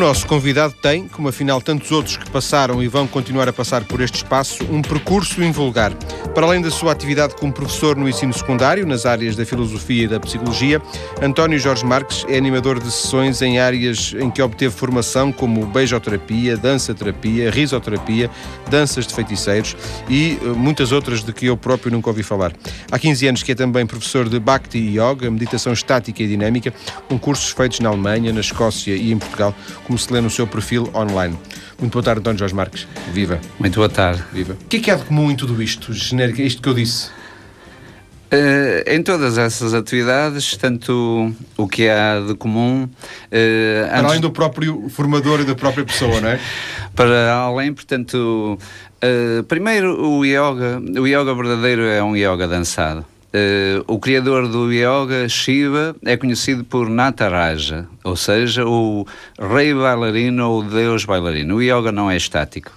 nosso convidado tem, como afinal tantos outros que passaram e vão continuar a passar por este espaço, um percurso invulgar. Para além da sua atividade como professor no ensino secundário, nas áreas da filosofia e da psicologia, António Jorge Marques é animador de sessões em áreas em que obteve formação como beijoterapia, dança-terapia, risoterapia, danças de feiticeiros e eh, muitas outras de que eu próprio nunca ouvi falar. Há 15 anos que é também professor de Bhakti Yoga, meditação estática e dinâmica, com cursos feitos na Alemanha, na Escócia e em Portugal, como se lê no seu perfil online. Muito boa tarde, António Jorge Marques. Viva. Muito boa tarde. Viva. O que é que há de comum em tudo isto, genérico, isto que eu disse? Uh, em todas essas atividades, tanto o que há de comum. Uh, para além do próprio formador e da própria pessoa, não é? para além, portanto, uh, primeiro o yoga, o yoga verdadeiro é um yoga dançado. Uh, o criador do yoga, Shiva, é conhecido por Nataraja, ou seja, o rei bailarino ou deus bailarino. O yoga não é estático.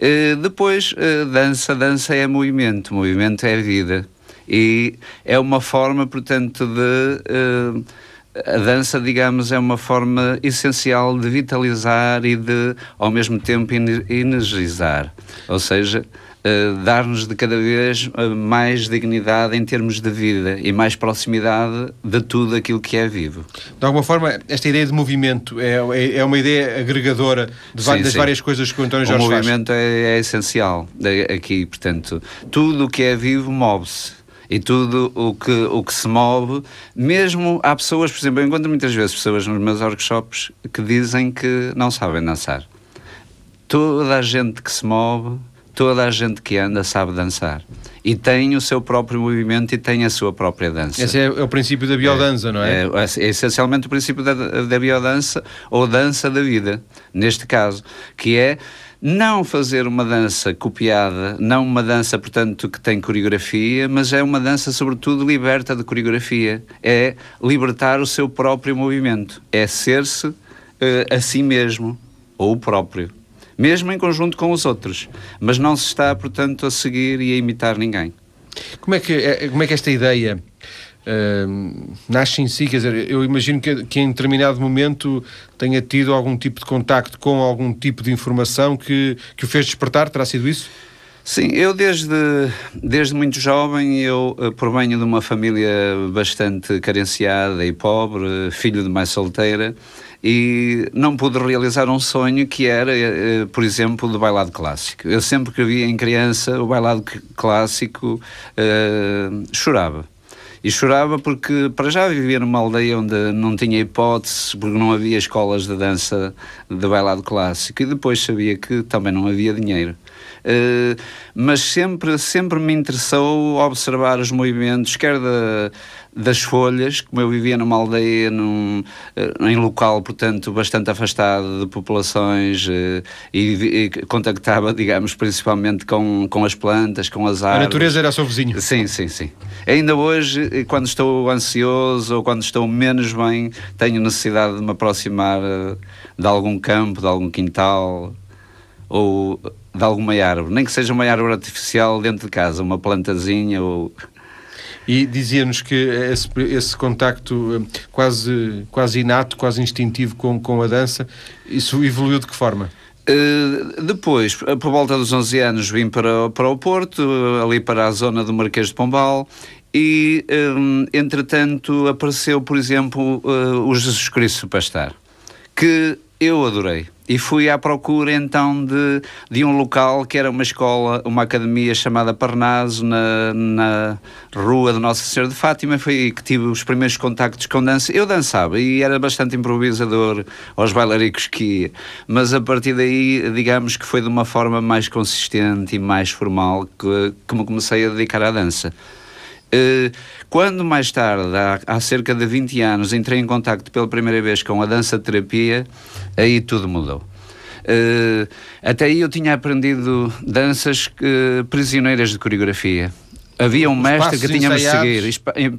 Uh, depois, uh, dança, dança é movimento, movimento é vida. E é uma forma, portanto, de. A dança, digamos, é uma forma essencial de vitalizar e de, ao mesmo tempo, energizar. Ou seja, eh, dar-nos de cada vez eh, mais dignidade em termos de vida e mais proximidade de tudo aquilo que é vivo. De alguma forma, esta ideia de movimento é, é, é uma ideia agregadora de sim, das sim. várias coisas que o António Jorge faz? O movimento é, é, essencial aqui, portanto, tudo o que é vivo move-se e tudo o que, o que se move, mesmo há pessoas, por exemplo, eu encontro muitas vezes pessoas nos meus workshops que dizem que não sabem dançar. Toda a gente que se move toda a gente que anda sabe dançar e tem o seu próprio movimento e tem a sua própria dança. Esse é, o princípio da biodança, é, não é? é? É, é essencialmente o princípio da, da biodança ou dança da vida, neste caso, que é não fazer uma dança copiada, não uma dança, portanto, que tem coreografia, mas é uma dança, sobretudo, liberta de coreografia. É libertar o seu próprio movimento. É ser-se uh, a si mesmo, ou o próprio mesmo em conjunto com os outros, mas não se está, portanto, a seguir e a imitar ninguém. Como é que, é, como é que esta ideia uh, nasce em si? Quer dizer, eu imagino que, que em determinado momento tenha tido algum tipo de contacto com algum tipo de informação que, que o fez despertar, terá sido isso? Sim, eu desde, desde muito jovem, eu eh, provenho de uma família bastante carenciada e pobre, filho de mãe solteira, e não pude realizar um sonho que era, eh, por exemplo, do bailado clássico. Eu sempre que via em criança o bailado clássico uh, chorava. E chorava porque, para já, vivia numa aldeia onde não tinha hipótese, porque não havia escolas de dança de bailado clássico, e depois sabia que também não havia dinheiro. Uh, mas sempre, sempre me interessou observar os movimentos, quer da, das folhas, como eu vivia numa aldeia, num, uh, em local, portanto, bastante afastado de populações uh, e, e, contactava, digamos, principalmente com, com as plantas, com as árvores. A natureza era seu vizinho. Sim, sim, sim. Ainda hoje, quando estou ansioso ou quando estou menos bem, tenho necessidade de me aproximar de algum campo, de algum quintal ou de alguma árvore, nem que seja uma árvore artificial dentro de casa, uma plantazinha ou... E dizia-nos que esse, esse contacto eh, quase, quase inato, quase instintivo com, com a dança, isso evoluiu de que forma? Uh, depois, por volta dos 11 anos, vim para, para o Porto, ali para a zona do Marquês de Pombal, e, um, entretanto, apareceu, por exemplo, uh, o Jesus Cristo Superstar, que eu adorei e fui à procura então de, de um local que era uma escola, uma academia chamada Parnaso, na, na rua de Nossa Senhora de Fátima. Foi aí que tive os primeiros contactos com dança. Eu dançava e era bastante improvisador aos bailaricos que ia, mas a partir daí, digamos que foi de uma forma mais consistente e mais formal que, que me comecei a dedicar à dança. Uh, quando mais tarde, há, cerca de 20 anos, entrei em contacto pela primeira vez com a dança-terapia, aí tudo mudou. Uh, até aí eu tinha aprendido danças uh, prisioneiras de coreografia. Havia um mestre que tínhamos de seguir,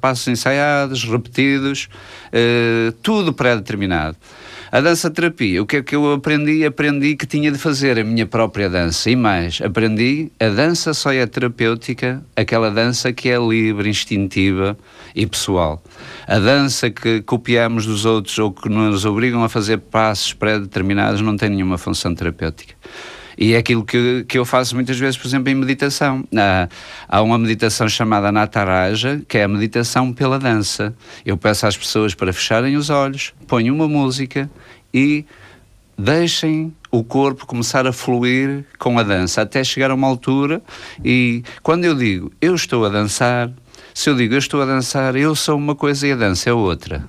passos ensaiados, repetidos, tudo pré-determinado. A dança terapia, o que é que eu aprendi? Aprendi que tinha de fazer a minha própria dança. E mais, aprendi a dança só é terapêutica, aquela dança que é livre, instintiva e pessoal. A dança que copiamos dos outros ou que nos obrigam a fazer passos pré-determinados não tem nenhuma função terapêutica. E é aquilo que, que eu faço muitas vezes, por exemplo, em meditação. Há, há uma meditação chamada Nataraja, que é a meditação pela dança. Eu peço às pessoas para fecharem os olhos, ponho uma música e deixem o corpo começar a fluir com a dança, até chegar a uma altura e quando eu digo eu estou a dançar, se eu digo eu estou a dançar, eu sou uma coisa e a dança é outra.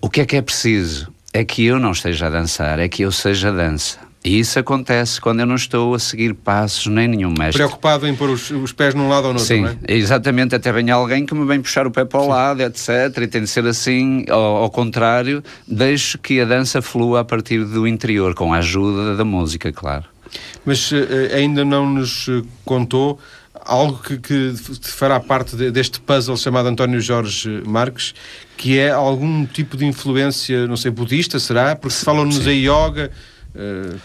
O que é que é preciso? É que eu não esteja a dançar, é que eu seja dança. E isso acontece quando eu não estou a seguir passos nem nenhum mestre. Preocupado em pôr os, os pés num lado ou no outro, Sim, é? exatamente. Até vem alguém que me vem puxar o pé para o Sim. lado, etc. E tem de ser assim. Ao, ao, contrário, deixo que a dança flua a partir do interior, com a ajuda da música, claro. Mas uh, ainda não nos eh, contou algo que, que fará parte de, deste puzzle chamado António Jorge Marques, que é algum tipo de influência, não sei, budista, será? Porque falam-nos a yoga Uh,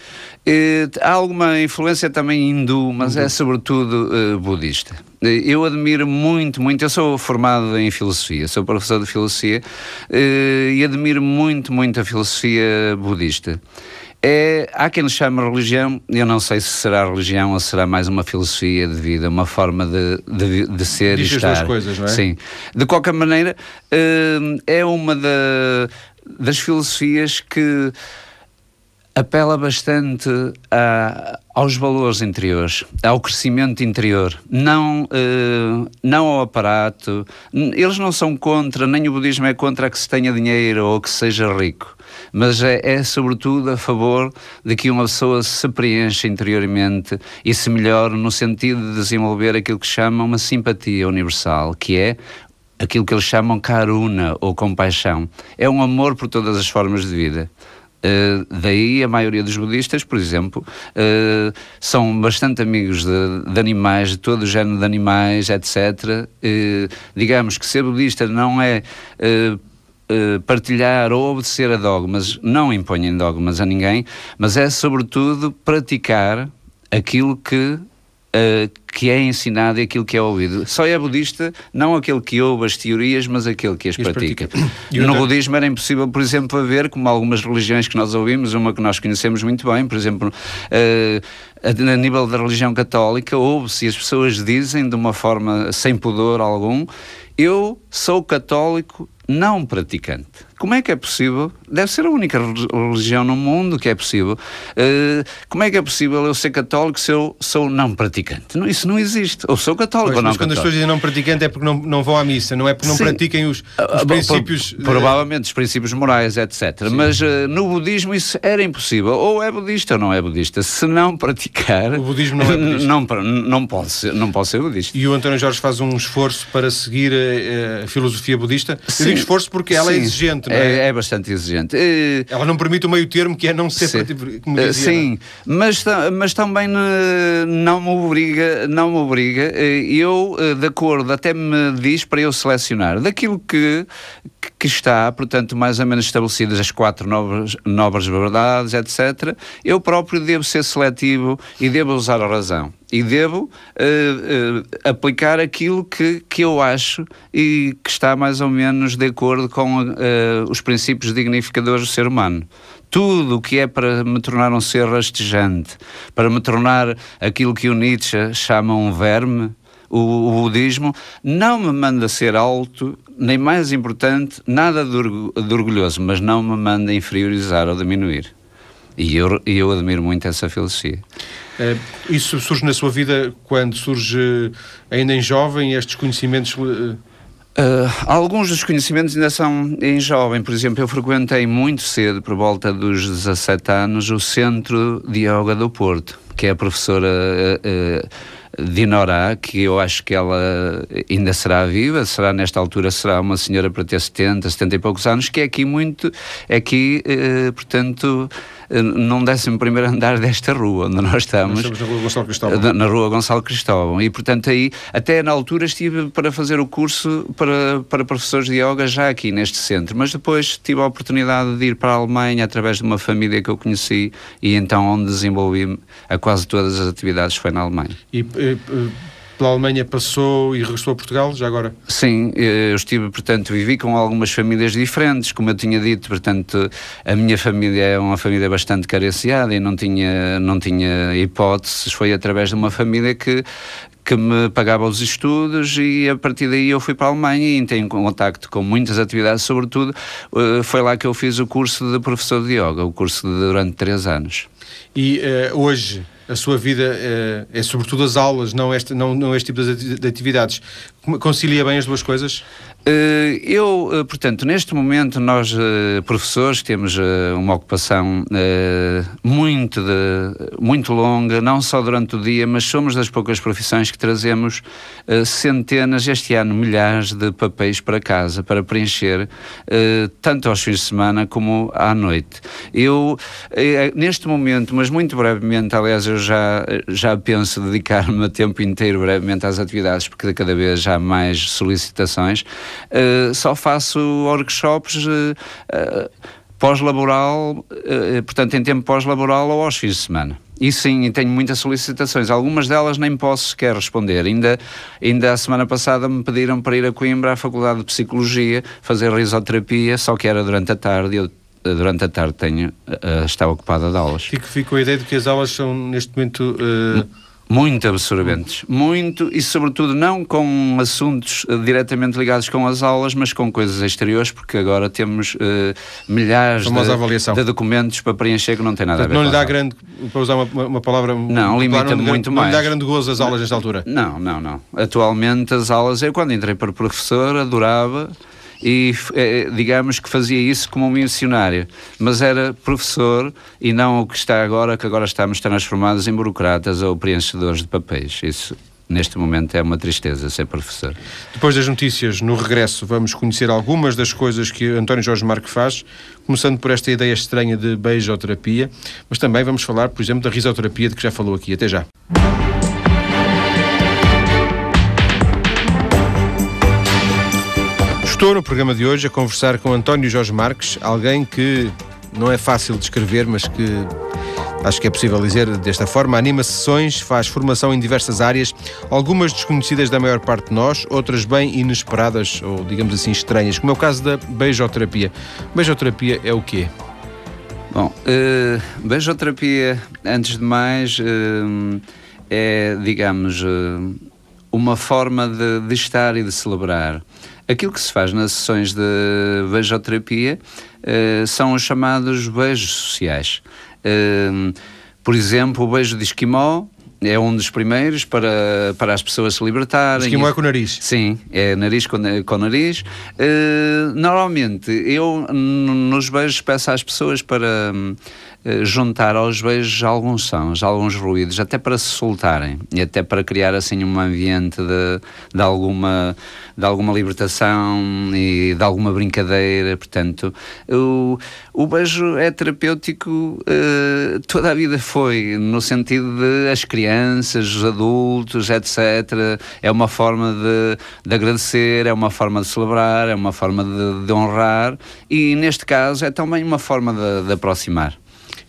há alguma influência também hindu, mas é sobretudo uh, budista. Eu admiro muito, muito. Eu sou formado em filosofia, sou professor de filosofia uh, e admiro muito, muito a filosofia budista. É, há quem lhe chame religião, eu não sei se será religião ou será mais uma filosofia de vida, uma forma de, de, de ser Diz e estar. As duas coisas, não é? Sim. De qualquer maneira, é uma das filosofias que apela bastante a, aos valores interiores, ao crescimento interior, não, uh, não ao aparato. Eles não são contra, nem o budismo é contra que se tenha dinheiro ou que se seja rico, mas é, é sobretudo a favor de que uma pessoa se preencha interiormente e se melhore no sentido de desenvolver aquilo que chamam uma simpatia universal, que é aquilo que eles chamam karuna ou compaixão. É um amor por todas as formas de vida. Uh, daí a maioria dos budistas, por exemplo, uh, são bastante amigos de, de, animais, de todo o género de animais, etc. Uh, eh, digamos que ser budista não é partilhar ou obedecer a dogmas, não impõem dogmas a ninguém, mas é sobretudo praticar aquilo que uh, que é ensinado e aquilo que é ouvido. Só é budista não aquele que ouve as teorias, mas aquele que as pratica. pratica. No budismo era impossível, por exemplo, haver, como algumas religiões que nós ouvimos, uma que nós conhecemos muito bem, por exemplo, uh, a nível da religião católica, ouve-se as pessoas dizem de uma forma sem pudor algum, eu sou católico não praticante. Como é que é possível? Deve ser a única religião no mundo que é possível. Uh, como é que é possível eu ser católico se eu sou não praticante? Não, isso não existe. Ou sou católico pois, ou não mas quando católico. as pessoas dizem não praticante é porque não, não vão à missa, não é porque não Sim. pratiquem os, os uh, princípios... Provavelmente os princípios morais, etc. Sim. Mas uh, no budismo isso era impossível. Ou é budista ou não é budista. Se não praticar... O budismo não é budista. Não, não, pode, ser, não pode ser budista. E o António Jorge faz um esforço para seguir a, a filosofia budista? Sim. Esforço porque ela é Sim. é exigente, não é? É, é bastante exigente. Ela não permite o meio termo que é não ser sim, como dizia, sim mas, mas também não me obriga, não me obriga. Eu, de acordo, até me diz para eu selecionar daquilo que, que está, portanto, mais ou menos estabelecidas as quatro novas, novas verdades, etc., eu próprio devo ser seletivo e devo usar a razão. E devo uh, uh, aplicar aquilo que, que eu acho e que está mais ou menos de acordo com uh, os princípios dignificadores do ser humano tudo o que é para me tornar um ser rastejante, para me tornar aquilo que o Nietzsche chama um verme, o, o budismo, não me manda ser alto, nem mais importante, nada de, orgulhoso, mas não me manda inferiorizar ou diminuir. E eu, eu admiro muito essa filosofia. Uh, isso surge na sua vida quando surge ainda em jovem estes conhecimentos? Uh... Uh, alguns dos conhecimentos ainda são em jovem. Por exemplo, eu frequentei muito cedo, por volta dos 17 anos, o Centro de Yoga do Porto, que é a professora uh, Dinorá, que eu acho que ela ainda será viva, será nesta altura, será uma senhora para ter 70, 70 e poucos anos, que é aqui muito, é aqui, eh, portanto, num 11 primeiro andar desta rua onde nós estamos. Nós estamos na rua Gonçalo Cristóvão. Na rua Gonçalo Cristóvão. E, portanto, aí, até na altura estive para fazer o curso para, para professores de yoga já aqui neste centro, mas depois tive a oportunidade de ir para a Alemanha através de uma família que eu conheci e então onde desenvolvi a quase todas as atividades foi na Alemanha. E, e, pela Alemanha passou e regressou a Portugal, já agora? Sim, eu estive, portanto, vivi com algumas famílias diferentes, como eu tinha dito, portanto, a minha família é uma família bastante carenciada e não tinha, não tinha hipóteses, foi através de uma família que, que me pagava os estudos e a partir daí eu fui para a Alemanha e entrei em contacto com muitas atividades, sobretudo eh, foi lá que eu fiz o curso de professor de yoga, o curso de, durante três anos. E uh, hoje a sua vida uh, é sobretudo as aulas, não este, não, não este tipo de atividades. Concilia bem as duas coisas? Uh, eu, uh, portanto, neste momento, nós, uh, professores, temos uma ocupação muito, de, muito longa, não só durante o dia, mas somos das poucas profissões que trazemos centenas, este ano milhares de papéis para casa, para preencher, tanto aos fins de semana como à noite. Eu, neste momento, mas muito brevemente, aliás, eu já, já penso dedicar-me tempo inteiro brevemente às atividades, porque cada vez há mais solicitações. Uh, só faço workshops uh, pós-laboral, portanto, em tempo pós-laboral ou aos fins de semana. E sim, tenho muitas solicitações. Algumas delas nem posso sequer responder. Ainda, ainda a semana passada me pediram para ir a Coimbra à Faculdade de Psicologia fazer risoterapia, só que era durante a tarde. Eu durante a tarde tenho, uh, está ocupada de aulas. Fico, fico com a ideia de que as aulas são neste momento. Uh, muito absorventes, muito e sobretudo não com assuntos uh, diretamente ligados com as aulas, mas com coisas exteriores, porque agora temos uh, milhares de, de, documentos para preencher que não tem nada Portanto, a ver. Não lhe dá grande, para usar uma, uma palavra, não limita muito não, mais. Não lhe dá grande gozo as aulas nesta altura. Não, não, não. Atualmente as aulas, eu quando entrei para professor adorava e eh, digamos que fazia isso como um missionário, mas era professor e não o que está agora, que agora estamos transformados em burocratas ou preenchedores de papéis. Isso neste momento é uma tristeza ser professor. Depois das notícias, no regresso, vamos conhecer algumas das coisas que António Jorge Marque faz, começando por esta ideia estranha de beijoterapia, mas também vamos falar, por exemplo, da risoterapia de que já falou aqui. Até já. Estou no programa de hoje a conversar com António Jorge Marques, alguém que não é fácil de escrever, mas que acho que é possível dizer desta forma, anima sessões, faz formação em diversas áreas, algumas desconhecidas da maior parte de nós, outras bem inesperadas ou, digamos assim, estranhas, como é o caso da beijoterapia. Beijoterapia é o quê? Bom, uh, beijoterapia, antes de mais, uh, é, digamos, uh, uma forma de, de estar e de celebrar. Aquilo que se faz nas sessões de beijoterapia uh, são os chamados beijos sociais. Uh, por exemplo, o beijo de esquimó é um dos primeiros para, para as pessoas se libertarem. Esquimó é com nariz? Sim, é nariz com, com nariz. Uh, normalmente, eu nos beijos peço às pessoas para eh, juntar aos beijos alguns sons, alguns ruídos, até para se soltarem e até para criar assim um ambiente de, de, alguma, de alguma libertação e de alguma brincadeira. Portanto, o, o beijo é terapêutico, uh, toda a vida foi, no sentido de as crianças, os adultos, etc. É uma forma de, de agradecer, é uma forma de celebrar, é uma forma de, de honrar e, neste caso, é também uma forma de, de aproximar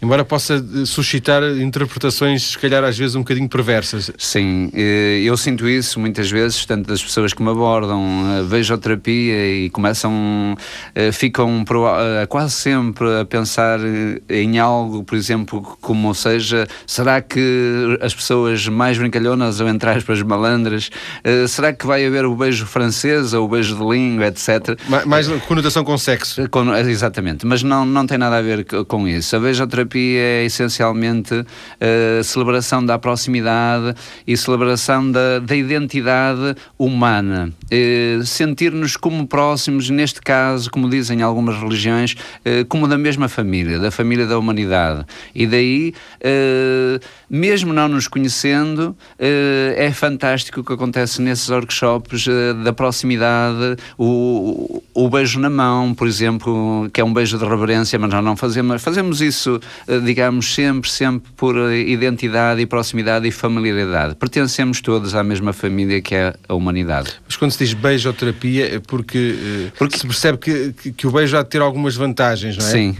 embora possa eh, suscitar interpretações, se calhar às vezes um bocadinho perversas. Sim, eh, eu sinto isso muitas vezes, tanto das pessoas que me abordam, eh, vejo a terapia e começam, ficam quase sempre a pensar em algo, por exemplo, como seja, será que as pessoas mais brincalhonas ou entre aspas malandras, será que vai haver o beijo francês ou o beijo de língua, etc. Mais conotação com sexo. Com, exatamente, mas não, não tem nada a ver com isso. A beijoterapia é essencialmente a eh, celebração da proximidade e celebração da, da identidade humana. Eh, sentir-nos como próximos, neste caso, como dizem algumas religiões, eh, como da mesma família, da família da humanidade. E daí, mesmo não nos conhecendo, é fantástico o que acontece nesses workshops da proximidade, o, o beijo na mão, por exemplo, que é um beijo de reverência, mas nós não fazemos, fazemos isso digamos, sempre, sempre por eh, identidade e proximidade e familiaridade. Pertencemos todos à mesma família que é a humanidade. Mas quando se diz beijoterapia é porque, eh, porque se percebe que, que, que, o beijo há de ter algumas vantagens, não é? Sim.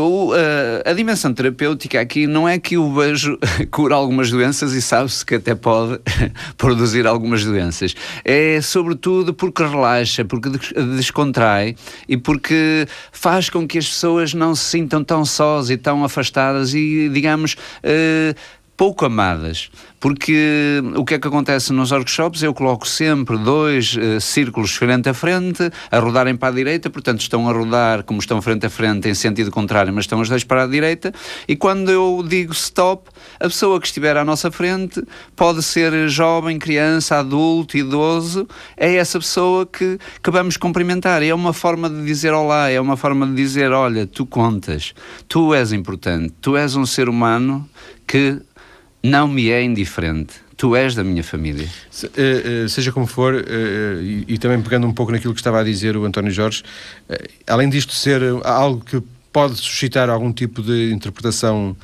O, a, a, dimensão terapêutica aqui não é que o beijo cura algumas doenças e sabe-se que até pode produzir algumas doenças. É sobretudo porque relaxa, porque descontrai e porque faz com que as pessoas não se sintam tão sós e tão afastadas e, digamos, uh, pouco amadas. Porque o que é que acontece nos workshops? Eu coloco sempre dois uh, círculos frente a frente, a rodarem para a direita, portanto estão a rodar como estão frente a frente em sentido contrário, mas estão os dois para a direita, e quando eu digo stop, a pessoa que estiver à nossa frente pode ser jovem, criança, adulto, idoso, é essa pessoa que, que vamos cumprimentar. É uma forma de dizer olá, é uma forma de dizer: olha, tu contas, tu és importante, tu és um ser humano que não me é indiferente. Tu és da minha família. Se, uh, uh, seja como for, uh, e, e, também pegando um pouco naquilo que estava a dizer o António Jorge, além disto ser algo que pode suscitar algum tipo de interpretação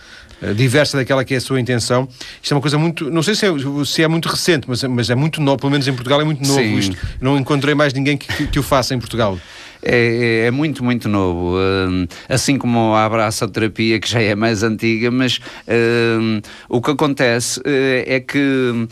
diversa daquela que é a sua intenção. Isto é uma coisa muito, não sei se é, se é muito recente, mas, mas é muito novo, pelo menos em Portugal é muito novo Sim. isto. Não encontrei mais ninguém que, que, que o faça em Portugal. É, é, é, muito, muito novo. Uh, assim como a abraçoterapia, que já é mais antiga, mas uh, o que acontece uh, é que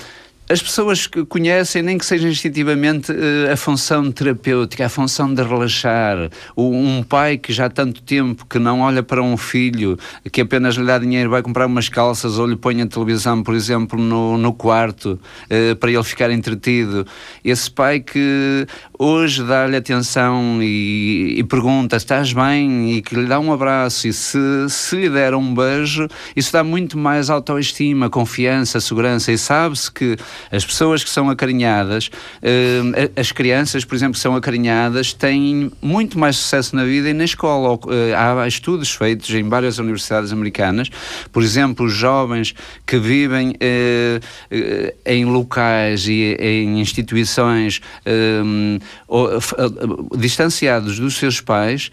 as pessoas que conhecem, nem que seja instintivamente, eh, a função terapêutica, a função de relaxar. Um pai que já há tanto tempo que não olha para um filho, que apenas lhe dá dinheiro, vai comprar umas calças ou lhe põe a televisão, por exemplo, no, no quarto, eh, para ele ficar entretido. Esse pai que hoje dá-lhe atenção e, e pergunta: estás bem? E que lhe dá um abraço. E se, se lhe der um beijo, isso dá muito mais autoestima, confiança, segurança. E sabe-se que as pessoas que são acarinhadas, uh, as crianças, por exemplo, que são acarinhadas, têm muito mais sucesso na vida e na escola. Uh, há estudos feitos em várias universidades americanas, por exemplo, os jovens que vivem uh, em locais e em instituições distanciados dos seus pais,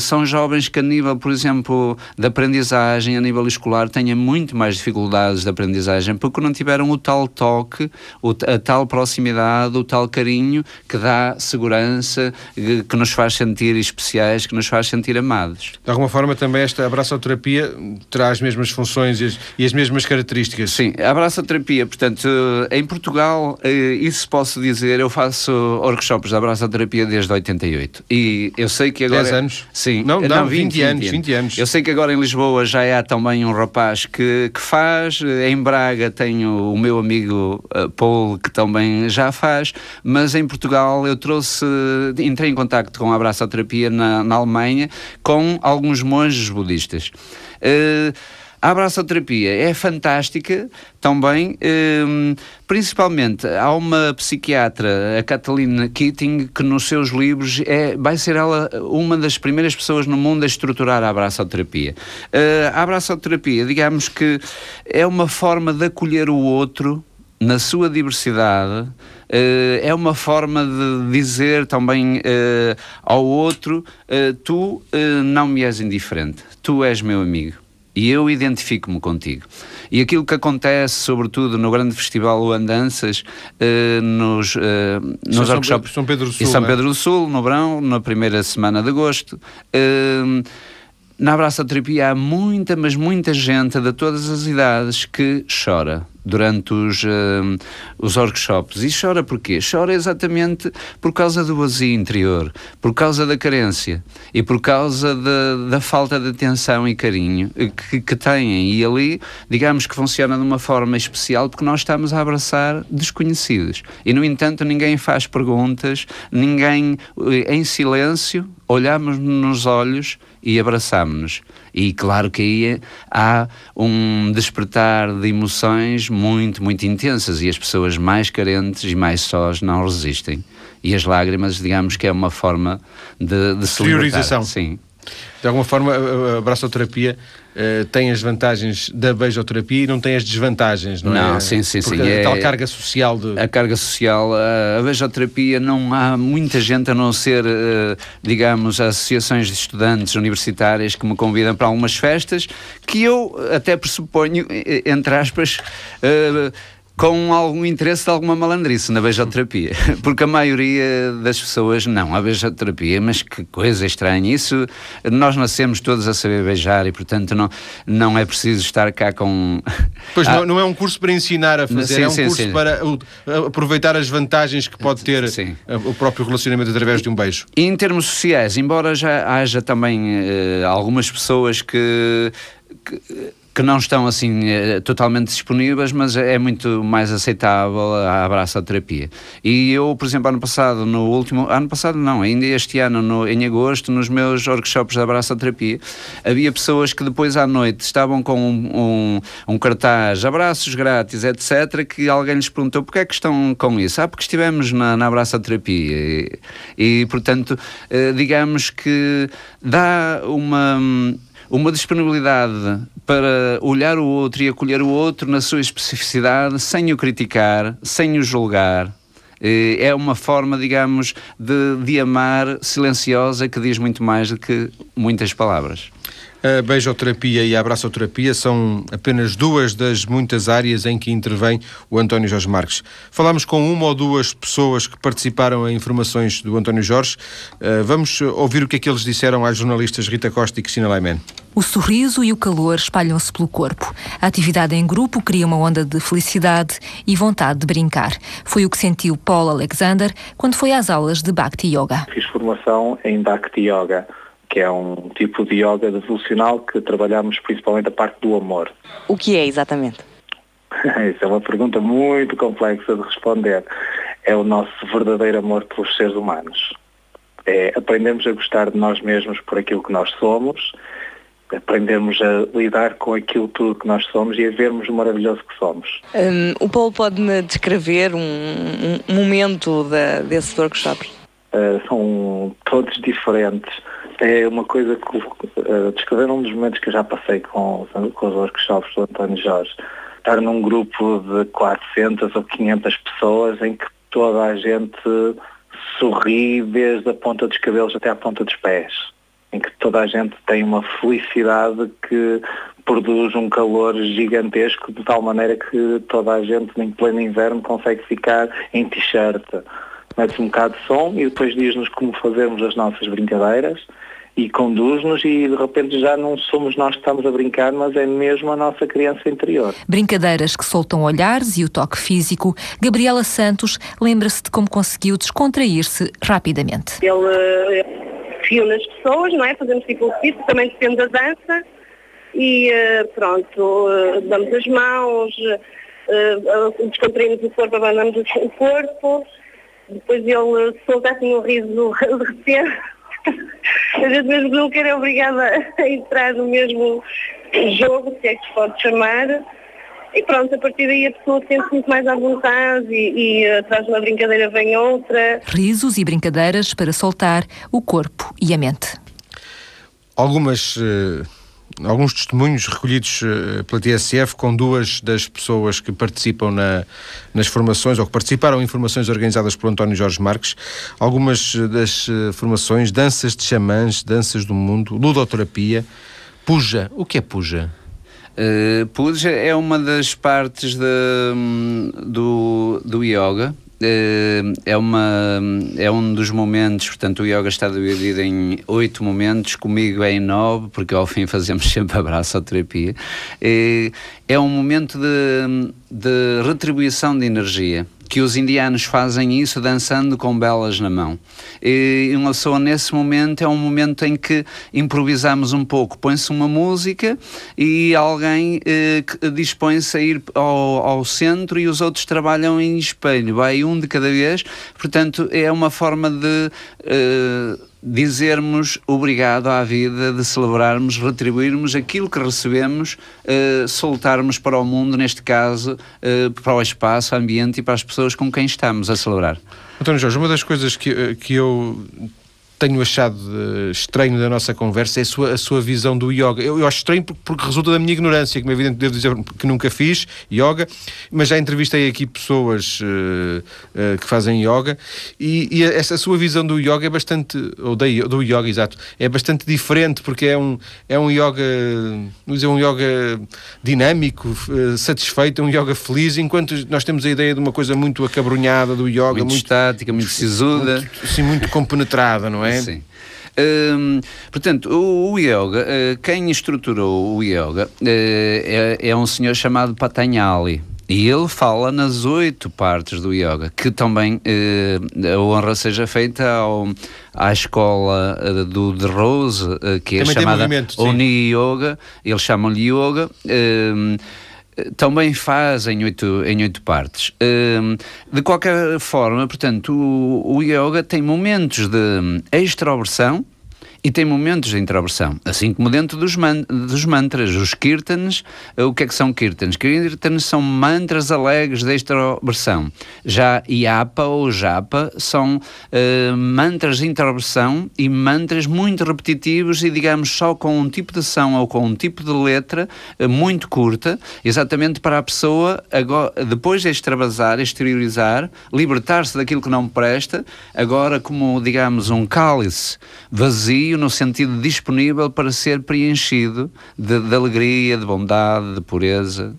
são jovens que, a nível, por exemplo, de aprendizagem, a nível escolar, têm muito mais dificuldades de aprendizagem porque não tiveram o tal toque toque, a tal proximidade, o tal carinho que dá segurança, que nos faz sentir especiais, que nos faz sentir amados. De alguma forma também esta abraçoterapia terá as mesmas funções e as, e as mesmas características? Sim, a abraçoterapia, portanto, em Portugal, eh, isso posso dizer, eu faço workshops de abraçoterapia desde 88 e eu sei que agora... 10 anos? Sim. Não, não, não 20, 20, anos, 20 anos. Eu sei que agora em Lisboa já há também um rapaz que, que faz, em Braga tenho o meu amigo Paul, que também já faz, mas em Portugal eu trouxe, entrei em contato com a abraçoterapia na, na Alemanha com alguns monges budistas. Uh, a abraçoterapia é fantástica também, um, principalmente há uma psiquiatra, a Kathleen Keating, que nos seus livros é, vai ser ela uma das primeiras pessoas no mundo a estruturar a abraçoterapia. Uh, a abraçoterapia, digamos que é uma forma de acolher o outro na sua diversidade, uh, é uma forma de dizer também uh, ao outro: uh, tu não me és indiferente, tu és meu amigo e eu identifico-me contigo. E aquilo que acontece, sobretudo no grande festival Andanças, nos, nos São workshops São Pedro do Sul, São é? Pedro do Sul, no verão, na primeira semana de agosto. na abraçoterapia há muita, mas muita gente de todas as idades que chora durante os, uh, os workshops. E chora porquê? Chora exatamente por causa do vazio interior, por causa da carência e por causa de, da falta de atenção e carinho que, que têm. E ali, digamos que funciona de uma forma especial porque nós estamos a abraçar desconhecidos. E, no entanto, ninguém faz perguntas, ninguém, eh, em silêncio, olhamos nos olhos e abraçamos-nos. E claro que aí há um despertar de emoções muito, muito intensas e as pessoas mais carentes e mais sós não resistem. E as lágrimas, digamos que é uma forma de, de se. Sim. De alguma forma, a abraçoterapia uh, tem as vantagens da beijoterapia e não tem as desvantagens, não, não é? Não, sim, sim, Porque sim. A tal é, carga social de... A carga social, a, a beijoterapia não há muita gente a não ser, uh, digamos, associações de estudantes universitárias que me convidam para algumas festas que eu até pressuponho, entre aspas, uh, com algum interesse de alguma malandrice na beijoterapia, porque a maioria das pessoas não, a beijoterapia, mas que coisa estranha, isso nós nascemos todos a saber beijar e portanto não, não é preciso estar cá com... Pois ah, não, não, é um curso para ensinar a fazer, sim, é um sim, curso sim. para aproveitar as vantagens que pode ter o próprio relacionamento através de um beijo. E em termos sociais, embora já haja também uh, algumas pessoas que, que que não estão assim eh, totalmente disponíveis, mas é muito mais aceitável a abraçoterapia. E eu, por exemplo, ano passado, no último, ano passado não, ainda este ano, no, em agosto, nos meus workshops de abraçoterapia, havia pessoas que depois à noite estavam com um, um, um cartaz, abraços grátis, etc., que alguém lhes perguntou porquê é que estão com isso? Ah, porque estivemos na, na abraçoterapia. E, e, portanto, eh, digamos que dá uma uma disponibilidade para olhar o outro e acolher o outro na sua especificidade, sem o criticar, sem o julgar. Eh, é uma forma, digamos, de, de amar silenciosa que diz muito mais do que muitas palavras. A beijoterapia e a abraçoterapia são apenas duas das muitas áreas em que intervém o António Jorge Marques. Falámos com uma ou duas pessoas que participaram em informações do António Jorge. Eh, vamos ouvir o que é que eles disseram às jornalistas Rita Costa e Cristina Laiman. O sorriso e o calor espalham-se pelo corpo. A atividade em grupo cria uma onda de felicidade e vontade de brincar. Foi o que sentiu Paul Alexander quando foi às aulas de Bhakti Yoga. Fiz formação em Bhakti Yoga que é um tipo de yoga devocional que trabalhamos principalmente a parte do amor. O que é exatamente? Isso é uma pergunta muito complexa de responder. É o nosso verdadeiro amor pelos seres humanos. É aprendemos a gostar de nós mesmos por aquilo que nós somos, aprendemos a lidar com aquilo tudo que nós somos e a vermos o maravilhoso que somos. Um, o Paulo pode-me descrever um, um momento da, desses workshops? Uh, são todos diferentes é uma coisa que uh, descrever um dos momentos que eu já passei com, com os workshops do António Jorge. Estar num grupo de 400 ou 500 pessoas em que toda a gente sorri desde a ponta dos cabelos até à ponta dos pés. Em que toda a gente tem uma felicidade que produz um calor gigantesco de tal maneira que toda a gente em pleno inverno consegue ficar em t-shirt. Mete um bocado de som e depois diz-nos como fazermos as nossas brincadeiras e conduz-nos e de repente já não somos nós que estamos a brincar, mas é mesmo a nossa criança interior. Brincadeiras que soltam olhares e o toque físico. Gabriela Santos lembra-se de como conseguiu descontrair-se rapidamente. Ele uh, nas pessoas, não é? Fazemos tipo o também depende da dança e uh, pronto, uh, damos as mãos, descontraímos o corpo, abandonamos o corpo, depois ele solta assim um riso de repente a gente mesmo não quer é obrigada a entrar no mesmo jogo, se é que se pode chamar. E pronto, a partir daí a pessoa sente muito mais à vontade e, e atrás de uma brincadeira vem outra. Risos e brincadeiras para soltar o corpo e a mente. Algumas. Uh alguns testemunhos recolhidos uh, pela TSF com duas das pessoas que participam na, nas formações ou que participaram em formações organizadas por António Jorge Marques. Algumas eh, das uh, formações, danças de xamãs, danças do mundo, ludoterapia, puja. O que é puja? Uh, puja é uma das partes de, um, do, do yoga eh, é, uma, é um dos momentos, portanto, o yoga está dividido em oito momentos, comigo é em nove, porque ao fim fazemos sempre abraço à terapia. Eh, é um momento de, de retribuição de energia que os indianos fazem isso dançando com belas na mão. E uma pessoa nesse momento é um momento em que improvisamos um pouco, põe-se uma música e alguém eh, dispõe-se a ir ao, ao, centro e os outros trabalham em espelho, vai um de cada vez, portanto é uma forma de eh, dizermos obrigado à vida, de celebrarmos, retribuirmos aquilo que recebemos, uh, soltarmos para o mundo, neste caso, uh, para o espaço, ambiente e para as pessoas com quem estamos a celebrar. António Jorge, uma das coisas que, eh, que eu tenho achado uh, estranho da nossa conversa é a sua, a sua visão do yoga. Eu, eu acho estranho porque, porque, resulta da minha ignorância, como é evidente, devo dizer que nunca fiz yoga, mas já entrevistei aqui pessoas uh, uh, que fazem yoga e, e essa sua visão do yoga é bastante, ou da, do yoga, exato, é bastante diferente porque é um, é um yoga, vamos dizer, um yoga dinâmico, satisfeito, um yoga feliz, enquanto nós temos a ideia de uma coisa muito acabrunhada do yoga, muito, muito estática, muito sisuda, muito, sim, muito compenetrada, não é? Sim. Hum, portanto, o, o yoga, uh, quem estruturou o yoga uh, é, é, um senhor chamado Patanjali. E ele fala nas oito partes do yoga, que também uh, a honra seja feita ao, à escola do de Rose, que é também chamada Oni Yoga, eles chamam-lhe Yoga hum, também faz em oito, em oito partes. Hum, de qualquer forma, portanto, o, o yoga tem momentos de extroversão e tem momentos de introversão, assim como dentro dos, man dos mantras, os kirtans, eh, o que é que são kirtans? Kirtans são mantras alegres de extroversão. Já yapa ou japa são uh, mantras de introversão e mantras muito repetitivos e digamos só com um tipo de som ou com um tipo de letra uh, muito curta, exatamente para a pessoa agora, depois de extravasar, exteriorizar, libertar-se daquilo que não presta, agora como digamos um cálice vazio vazio no sentido disponível para ser preenchido de, de alegria, de bondade, de pureza.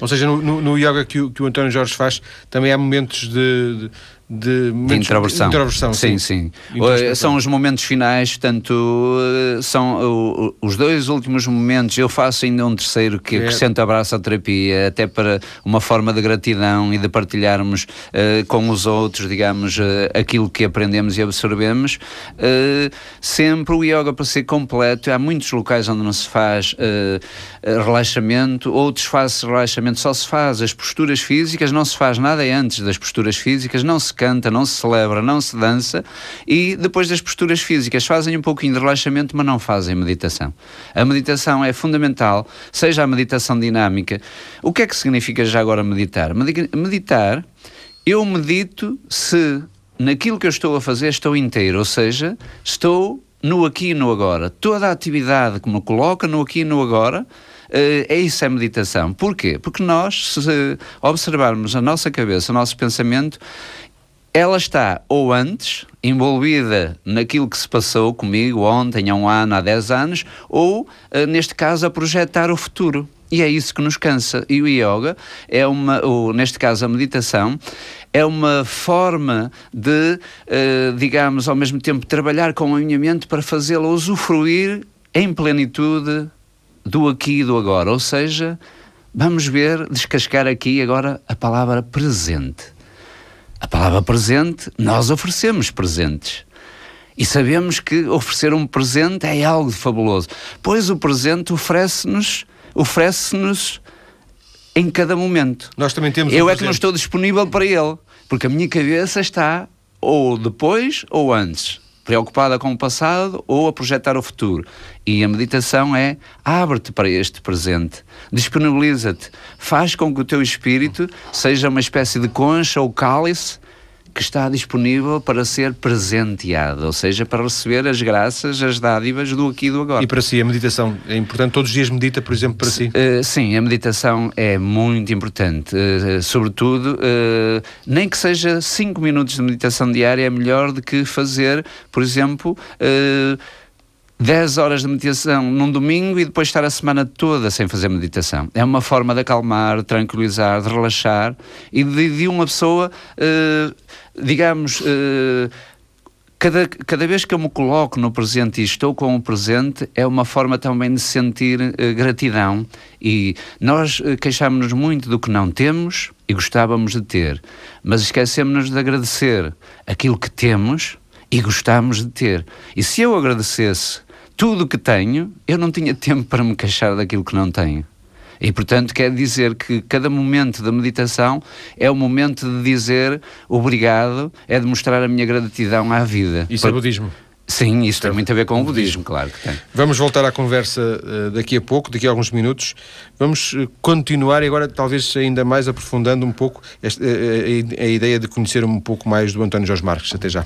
Ou seja, no, no, no yoga que o, que o António Jorge faz, também há momentos de, de de, de introversão. De introversão sim, sim. sim. São os momentos finais, portanto, eh, são os dois últimos momentos. Eu faço ainda um terceiro que é. acrescenta abraço à terapia, até para uma forma de gratidão e de partilharmos uh, com os outros, digamos, uh, aquilo que aprendemos e absorvemos. Uh, sempre o yoga para ser completo. Há muitos locais onde não se faz relaxamento, outros fazem relaxamento, só se faz as posturas físicas, não se faz nada antes das posturas físicas, não se canta, não se celebra, não se dança e depois das posturas físicas fazem um pouquinho de relaxamento, mas não fazem meditação. A meditação é fundamental, seja a meditação dinâmica. O que é que significa já agora meditar? Meditar, eu medito se naquilo que eu estou a fazer estou inteiro, ou seja, estou no aqui e no agora. Toda a atividade que me coloca no aqui e no agora Uh, é isso a meditação. Porquê? Porque nós, se observarmos a nossa cabeça, o nosso pensamento, ela está ou antes envolvida naquilo que se passou comigo ontem, há um ano, há dez anos, ou, eh, neste caso, a projetar o futuro. E é isso que nos cansa. E o yoga é uma, ou, neste caso, a meditação, é uma forma de, uh, digamos, ao mesmo tempo, trabalhar com a minha mente para fazê-la usufruir em plenitude do aqui e do agora. Ou seja, vamos ver, descascar aqui agora a palavra presente a palavra presente, nós oferecemos presentes. E sabemos que oferecer um presente é algo fabuloso, pois o presente oferece-nos oferece-nos em cada momento. Nós também temos Eu um é que não estou disponível para ele, porque a minha cabeça está ou depois ou antes preocupada com o passado ou a projetar o futuro. E a meditação é abre-te para este presente, disponibiliza-te, faz com que o teu espírito seja uma espécie de concha ou cálice que está disponível para ser presenteado, ou seja, para receber as graças, as dádivas do aqui e do agora. E para si, a meditação é importante? Todos os dias medita, por exemplo, para si? Uh, sim, a meditação é muito importante. Uh, sobretudo, uh, nem que seja 5 minutos de meditação diária é melhor do que fazer, por exemplo, 10 horas de meditação num domingo e depois estar a semana toda sem fazer meditação. É uma forma de acalmar, de tranquilizar, de relaxar e de, de uma pessoa, uh, digamos, uh, cada, cada vez que eu me coloco no presente e estou com o presente, é uma forma também de sentir uh, gratidão. E nós uh, queixamos-nos muito do que não temos e gostávamos de ter, mas esquecemos-nos de agradecer aquilo que temos e gostamos de ter. E se eu agradecesse tudo o que tenho, eu não tinha tempo para me queixar daquilo que não tenho. E, portanto, quer dizer que cada momento da meditação é o momento de dizer obrigado, é de mostrar a minha gratidão à vida. Isso é budismo. Sim, isso tem muito a ver com o budismo, claro que tem. Vamos voltar à conversa uh, daqui a pouco, daqui a alguns minutos. Vamos uh, continuar e agora talvez ainda mais aprofundando um pouco esta, uh, a, a ideia de conhecer um pouco mais do António Jorge Marques. Até já.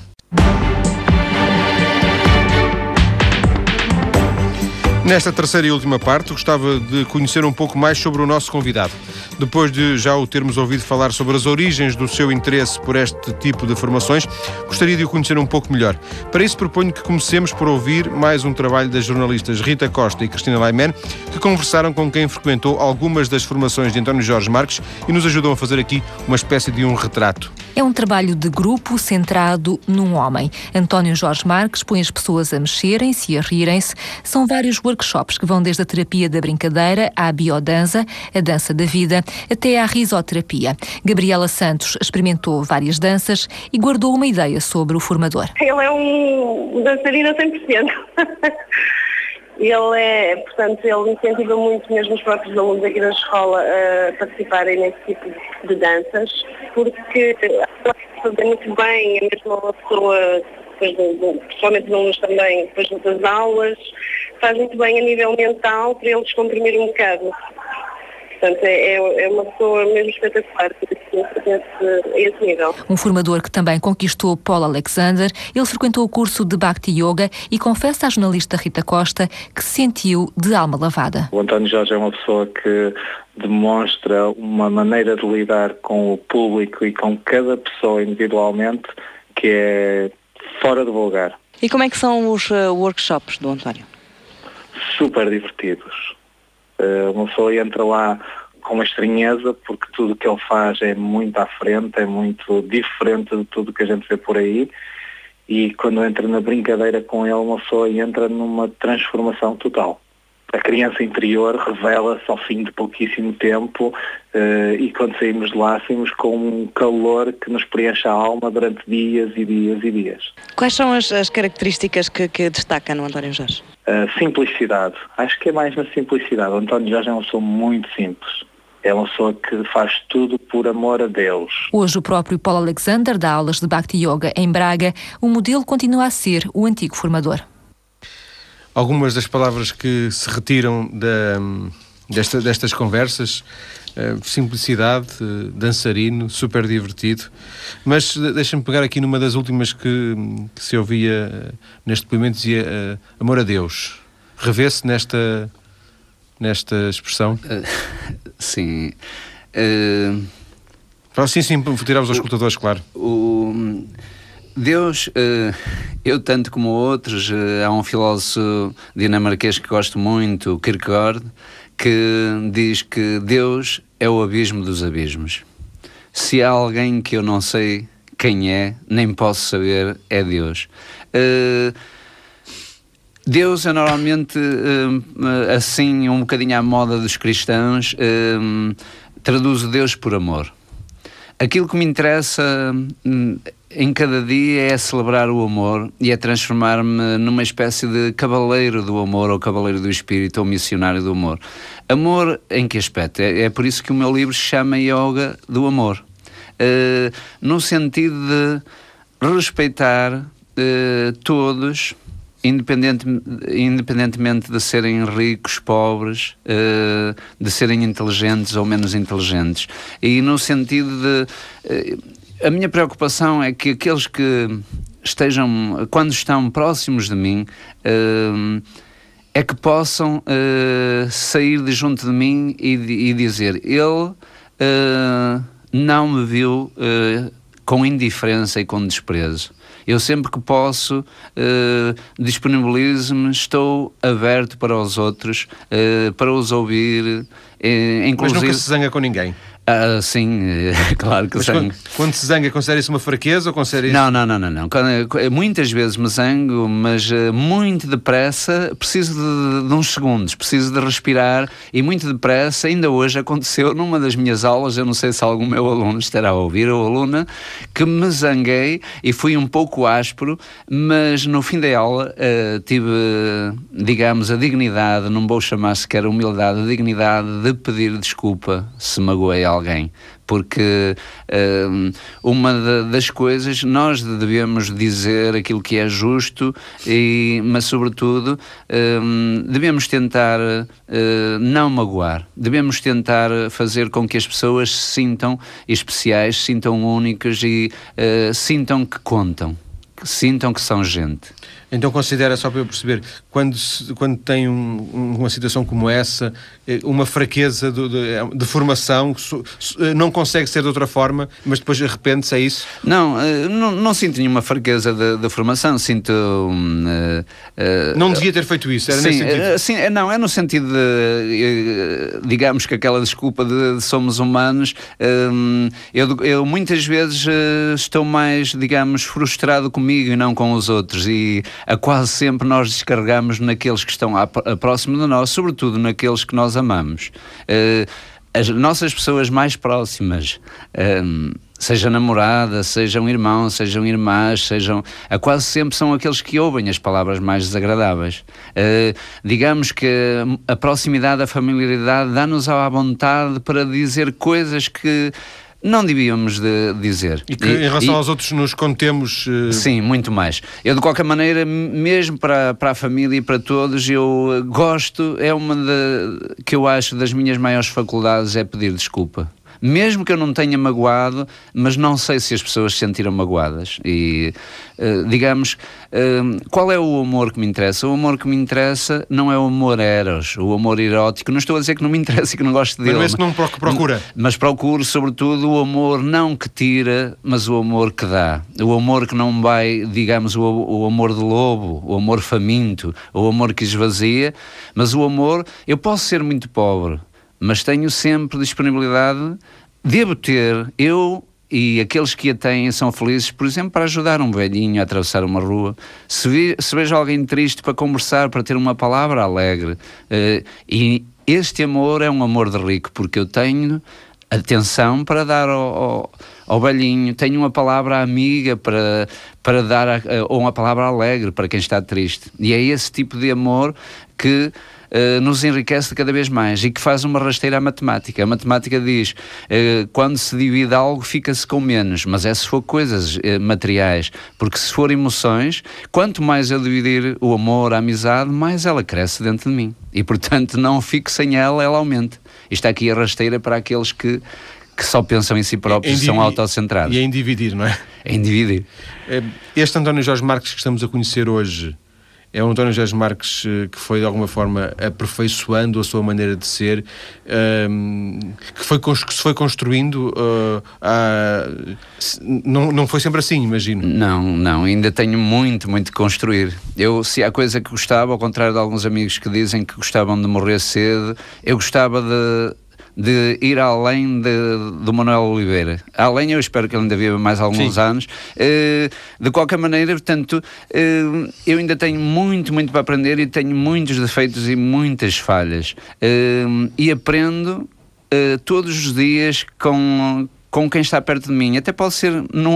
Nesta terceira e última parte, gostava de conhecer um pouco mais sobre o nosso convidado. Depois de já o termos ouvido falar sobre as origens do seu interesse por este tipo de formações, gostaria de o conhecer um pouco melhor. Para isso, proponho que comecemos por ouvir mais um trabalho das jornalistas Rita Costa e Cristina Laiman, que conversaram com quem frequentou algumas das formações de António Jorge Marques e nos ajudam a fazer aqui uma espécie de um retrato. É um trabalho de grupo centrado num homem. António Jorge Marques põe as pessoas a mexerem-se e a rirem-se. São vários workshops que vão desde a terapia da brincadeira à biodança, a dança da vida, até à risoterapia. Gabriela Santos experimentou várias danças e guardou uma ideia sobre o formador. Ele é um dançarino a 100%. Ele é, portanto, ele incentiva muito mesmo os próprios alunos aqui da escola a participarem nesse tipo de danças, porque fazer muito bem, é mesmo uma pessoa, principalmente os alunos também, depois das aulas, faz muito bem a nível mental para eles comprimir um bocado. Portanto, é, é, é uma pessoa mesmo espetacular a esse nível. Um formador que também conquistou Paul Alexander, ele frequentou o curso de Bhakti Yoga e confessa à jornalista Rita Costa que se sentiu de alma lavada. O António Jorge é uma pessoa que demonstra uma maneira de lidar com o público e com cada pessoa individualmente que é fora do vulgar. E como é que são os uh, workshops do António? Super divertidos Uh, uma pessoa entra lá com uma estranheza porque tudo que ele faz é muito à frente, é muito diferente de tudo que a gente vê por aí e quando entra na brincadeira com ele uma pessoa entra numa transformação total. A criança interior revela-se ao fim de pouquíssimo tempo uh, e quando saímos de lá saímos com um calor que nos preenche a alma durante dias e dias e dias. Quais são as, as características que, que destaca no António Jorge? simplicidade. Acho que é mais na simplicidade. O António Jorge é uma pessoa muito simples. É uma pessoa que faz tudo por amor a Deus. Hoje o próprio Paulo Alexander dá aulas de Bhakti Yoga em Braga. O modelo continua a ser o antigo formador. Algumas das palavras que se retiram da, desta, destas conversas Uh, simplicidade, uh, dançarino, super divertido. Mas uh, deixa-me pegar aqui numa das últimas que, que se ouvia neste depoimento, dizia amor a Deus. Revê-se nesta, nesta expressão? sim. Uh, sim, sim, tirá-vos aos escutadores, claro. O, Deus, eu tanto como outros, há um filósofo dinamarquês que gosto muito, Kierkegaard, que diz que Deus é o abismo dos abismos. Se há alguém que eu não sei quem é, nem posso saber, é Deus. Uh, Deus é normalmente assim, um bocadinho à moda dos cristãos, traduz Deus por amor. Aquilo que me interessa hum, em cada dia é celebrar o amor e é transformar-me numa espécie de cavaleiro do amor ou cavaleiro do espírito ou missionário do amor. Amor em que aspecto? É, é por isso que o meu livro se chama Yoga do Amor. Uh, no sentido de respeitar uh, todos, independente, independentemente de serem ricos, pobres, uh, de serem inteligentes ou menos inteligentes. E no sentido de a minha preocupação é que aqueles que estejam, quando estão próximos de mim, uh, é que possam sair de junto de mim e, dizer: Ele não me viu com indiferença e com desprezo. Eu sempre que posso uh, disponibilizo-me, estou aberto para os outros, uh, para os ouvir. Inclusive... Mas nunca se zanga com ninguém. Ah, sim, claro que sim. Quando, quando, se zanga, considera isso uma fraqueza ou considera isso... Não, não, não, não. não. Muitas vezes me zango, mas uh, muito depressa, preciso de, de, uns segundos, preciso de respirar e muito depressa, ainda hoje aconteceu numa das minhas aulas, eu não sei se algum meu aluno estará a ouvir, ou aluna, que me zanguei e fui um pouco áspero, mas no fim da aula uh, tive, digamos, a dignidade, não vou chamar sequer humildade, a dignidade de pedir desculpa se magoei alguém, porque um, uma das coisas nós devemos dizer aquilo que é justo, e, mas sobretudo um, devemos tentar uh, não magoar, devemos tentar fazer com que as pessoas se sintam especiais, se sintam únicas e uh, sintam que contam sintam que são gente. Então considera, só para eu perceber, quando, quando tem um, uma situação como essa, eh, uma fraqueza de, de, de formação, eh, não consegue ser de outra forma, mas depois arrepende-se, é isso? Não, eh, não, não sinto nenhuma fraqueza de, de formação, sinto... Uh, uh, não devia ter feito isso, era sim, nesse sentido? sim, não, é no sentido de, digamos que aquela desculpa de, somos humanos, eu, eu muitas vezes estou mais, digamos, frustrado comigo e não com os outros, e a quase sempre nós descarregamos naqueles que estão a, a próximo de nós, sobretudo naqueles que nós amamos. Uh, as nossas pessoas mais próximas, um, seja namorada, sejam irmãos, sejam irmãs, sejam. A quase sempre são aqueles que ouvem as palavras mais desagradáveis. Uh, digamos que a proximidade, a familiaridade dá-nos a vontade para dizer coisas que não devíamos de dizer. E que em relação e, aos outros nos contemos. Uh... Sim, muito mais. Eu, de qualquer maneira, mesmo para, para a família e para todos, eu gosto, é uma de, que eu acho das minhas maiores faculdades é pedir desculpa mesmo que eu não tenha magoado, mas não sei se as pessoas se sentiram magoadas. E, uh, digamos, uh, qual é o amor que me interessa? O amor que me interessa não é o amor eros, o amor erótico. Não estou a dizer que não me interessa e que não gosto dele. Mas esse não procura. Mas procuro, sobretudo, o amor não que tira, mas o amor que dá. O amor que não vai, digamos, o, o amor de lobo, o amor faminto, o amor que esvazia, mas o amor, eu posso ser muito pobre, mas tenho sempre disponibilidade, devo ter, eu e aqueles que a têm são felizes, por exemplo, para ajudar um velhinho a atravessar uma rua. Se, vi, se vejo alguém triste para conversar, para ter uma palavra alegre. Uh, e este amor é um amor de rico, porque eu tenho atenção para dar ao, ao, ao velhinho, tenho uma palavra amiga para, para dar, a, ou uma palavra alegre para quem está triste. E é esse tipo de amor que uh, nos enriquece cada vez mais e que faz uma rasteira à matemática. A matemática diz uh, quando se divide algo fica-se com menos, mas é se for coisas uh, materiais, porque se for emoções, quanto mais eu dividir o amor, a amizade, mais ela cresce dentro de mim. E portanto não fico sem ela, ela aumenta. Isto aqui é rasteira para aqueles que que só pensam em si próprios e são autocentrados. E em dividir, não é? Em dividir. Este António Jorge Marques que estamos a conhecer hoje é o António Jorge Marques eh, que foi de alguma forma aperfeiçoando a sua maneira de ser, ehm, que, foi, que se foi construindo. Uh, não, não foi sempre assim, imagino. Não, não, ainda tenho muito, muito que construir. Eu, se há coisa que gostava, ao contrário de alguns amigos que dizem que gostavam de morrer cedo, eu gostava de de ir além de, do Manuel Oliveira. Além, eu espero que ele ainda viva mais alguns Sim. anos. Uh, de qualquer maneira, portanto, uh, eu ainda tenho muito, muito para aprender e tenho muitos defeitos e muitas falhas. Uh, e aprendo todos os dias com, com quem está perto de mim. Até pode ser,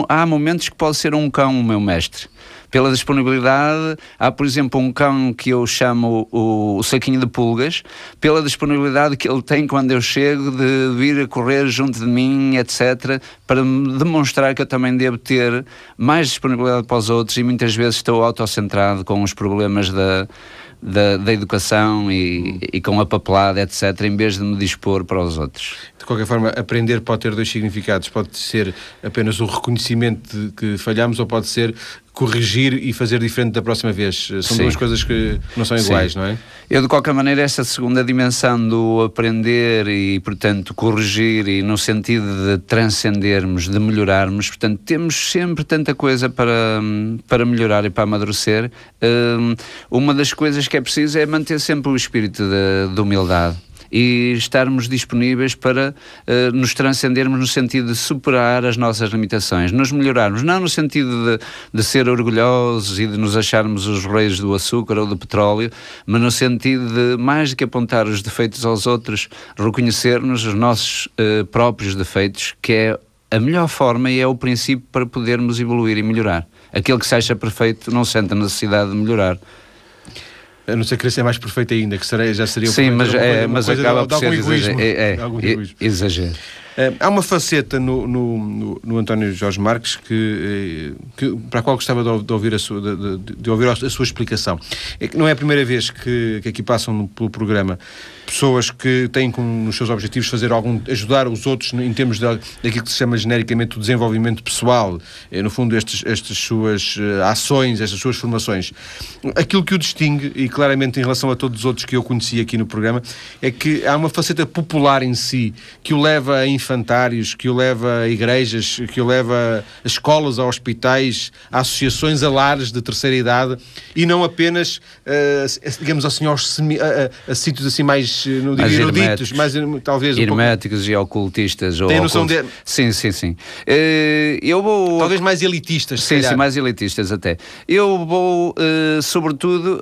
há momentos que pode ser um cão o meu mestre pela disponibilidade. Há, por exemplo, um cão que eu chamo o, o, saquinho de pulgas, pela disponibilidade que ele tem quando eu chego de vir a correr junto de mim, etc., para demonstrar que eu também devo ter mais disponibilidade para os outros e muitas vezes estou autocentrado com os problemas da da, da educação e, e, com a papelada, etc., em vez de me dispor para os outros. De qualquer forma, aprender pode ter dois significados. Pode ser apenas o reconhecimento de que falhamos ou pode ser corrigir e fazer diferente da próxima vez. São Sim. duas coisas que não são iguais, Sim. não é? Eu, de qualquer maneira, esta segunda dimensão do aprender e, portanto, corrigir e no sentido de transcendermos, de melhorarmos, portanto, temos sempre tanta coisa para, para melhorar e para amadurecer. Hum, uma das coisas que é preciso é manter sempre o espírito de, de humildade e estarmos disponíveis para uh, nos transcendermos no sentido de superar as nossas limitações, nos melhorarmos, não no sentido de, de ser orgulhosos e de nos acharmos os reis do açúcar ou do petróleo, mas no sentido de, mais do que apontar os defeitos aos outros, reconhecermos os nossos uh, próprios defeitos, que é a melhor forma e é o princípio para podermos evoluir e melhorar. Aquele que se acha perfeito não sente a necessidade de melhorar. A não ser querer ser mais perfeito ainda, que já seria Sim, mas, é, mas acaba por ser exagero. É, é, exagero. Uh, há uma faceta no, no, no, António Jorge Marques que, que, para a qual gostava de, ouvir a sua, de, de, ouvir a sua explicação. É que não é a primeira vez que, que aqui passam pelo programa pessoas que têm como nos seus objetivos fazer algum ajudar os outros em termos daquilo que se chama genericamente o desenvolvimento pessoal, é, no fundo estes, estas suas ações, estas suas formações. Aquilo que o distingue e claramente em relação a todos os outros que eu conheci aqui no programa é que há uma faceta popular em si que o leva a infantários, que o leva a igrejas, que o leva a escolas, a hospitais, a associações a lares de terceira idade e não apenas, uh, digamos assim, aos a, a, sítios assim mais não digo eruditos, mas talvez. Herméticos um pouco... e ocultistas. Tem noção de. Sim, sim, sim. Uh, eu vou. Talvez mais elitistas. Sim, sim, mais elitistas até. Eu vou, uh, sobretudo,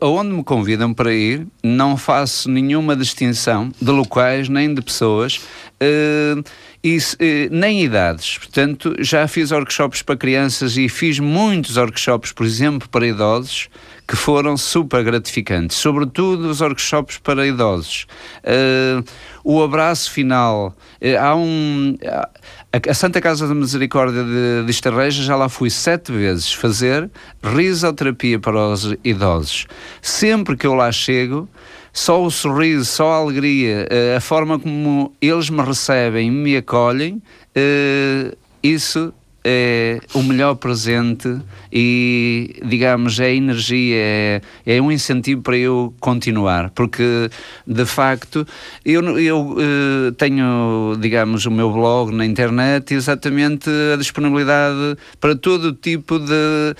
aonde me convidam para ir, não faço nenhuma distinção de locais nem de pessoas. Uh, e, nem idades. Portanto, já fiz workshops para crianças e fiz muitos workshops, por exemplo, para idosos, que foram super gratificantes, sobretudo os workshops para idosos. Uh, o abraço final, uh, há um. A, a Santa Casa da Misericórdia de, de Estarreja já lá fui sete vezes fazer risoterapia para os idosos. Sempre que eu lá chego, só o sorriso, só a alegria, uh, a forma como eles me recebem, me acolhem, isso é o melhor presente e, digamos, é energia, é, é um incentivo para eu continuar, porque, de facto, eu, eu uh, tenho, digamos, o meu blog na internet exatamente a disponibilidade para todo tipo de,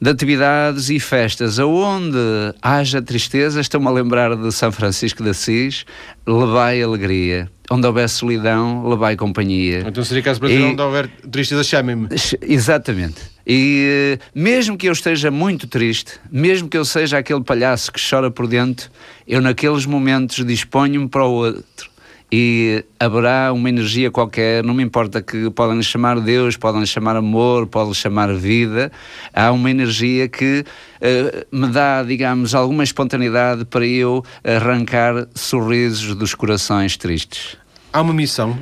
de atividades e festas. Aonde haja tristeza, estou-me a lembrar de São Francisco de Assis, levai alegria onde houver solidão, levai companhia. Então seria caso para dizer onde houver tristeza, chamem-me. Exatamente. E mesmo que eu esteja muito triste, mesmo que eu seja aquele palhaço que chora por dentro, eu naqueles momentos disponho-me para o outro e haverá uma energia qualquer, não me importa que podem chamar Deus, podem chamar amor, podem chamar vida, há uma energia que uh, me dá, digamos, alguma espontaneidade para eu arrancar sorrisos dos corações tristes. Há uma missão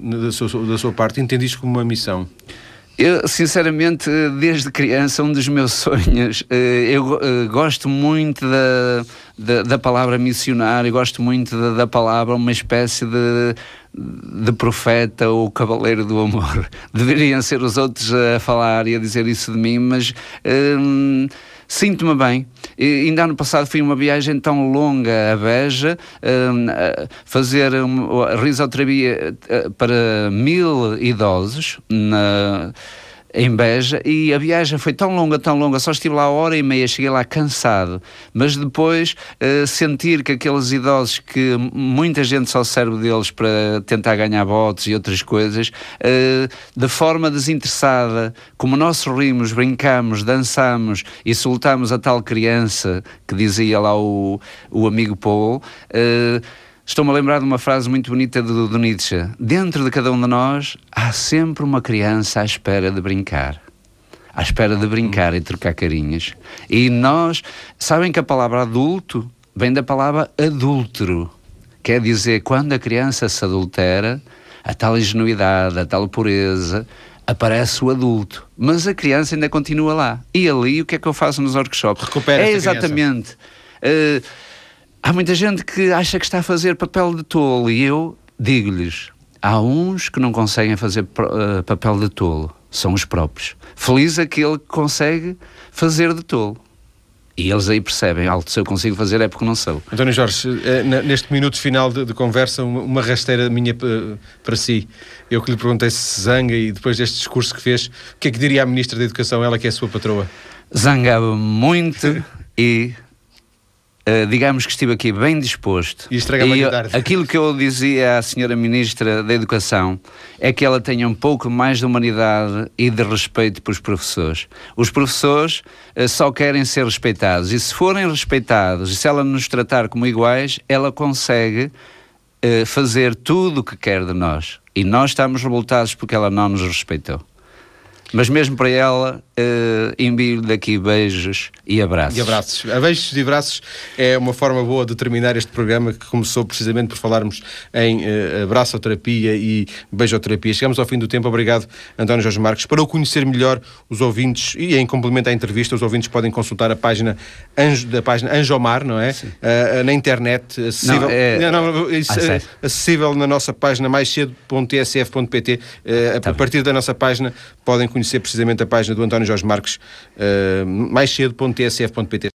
da, sua, da sua parte, como uma missão? Eu, sinceramente, desde criança, um dos meus sonhos, eh, eu eh, gosto muito da, da, da palavra missionário, gosto muito da, da, palavra uma espécie de, de profeta ou cavaleiro do amor. Deveriam ser os outros a falar e a dizer isso de mim, mas. Hum, sinto-me bem. E, ainda ano passado fui uma viagem tão longa a Beja, um, a fazer uma risoterapia eh, para mil idosos na em Beja e a viagem foi tão longa, tão longa, só estive lá hora e meia, cheguei lá cansado, mas depois uh, sentir que aqueles idosos que muita gente só serve deles para tentar ganhar votos e outras coisas, uh, de forma desinteressada, como nós sorrimos, brincamos, dançamos e soltamos a tal criança que dizia lá o, o amigo Paul, uh, Estou-me a lembrar de uma frase muito bonita do, do Nietzsche. Dentro de cada um de nós há sempre uma criança à espera de brincar. À espera de brincar e trocar carinhas. E nós, sabem que a palavra adulto vem da palavra adúltero. Quer dizer, quando a criança se adultera, a tal ingenuidade, a tal pureza, aparece o adulto. Mas a criança ainda continua lá. E ali o que é que eu faço nos workshops? Recupera é exatamente. Uh, Há muita gente que acha que está a fazer papel de tolo e eu digo-lhes: há uns que não conseguem fazer uh, papel de tolo, são os próprios. Feliz aquele que consegue fazer de tolo. E eles aí percebem, algo se eu consigo fazer é porque não sou. António Jorge, eh, neste minuto final de, de conversa, uma rasteira minha eh, para si. Eu que lhe perguntei se zanga e depois deste discurso que fez, o que é que diria a Ministra da Educação, ela que é a sua patroa? Zangava muito e Uh, digamos que estive aqui bem disposto. E estraga e tarde. Aquilo que eu dizia à senhora Ministra da Educação é que ela tenha um pouco mais de humanidade e de respeito pelos professores. Os professores uh, só querem ser respeitados e se forem respeitados e se ela nos tratar como iguais, ela consegue uh, fazer tudo o que quer de nós. E nós estamos revoltados porque ela não nos respeitou. Mas mesmo para ela, uh, envio daqui beijos e abraços. E abraços. A beijos e abraços é uma forma boa de terminar este programa que começou precisamente por falarmos em uh, abraçoterapia e beijoterapia. Chegamos ao fim do tempo. Obrigado, António Jorge Marques. Para o conhecer melhor, os ouvintes, e em complemento à entrevista, os ouvintes podem consultar a página Anjo, da página Anjomar, não é? Uh, na internet, acessível, não, é... não, não, isso, ah, acessível na nossa página maiscedo.tsf.pt. Uh, tá a partir bem. da nossa página podem conhecer precisamente a página do António Jorge Marques, uh, maiscedo.tsf.pt.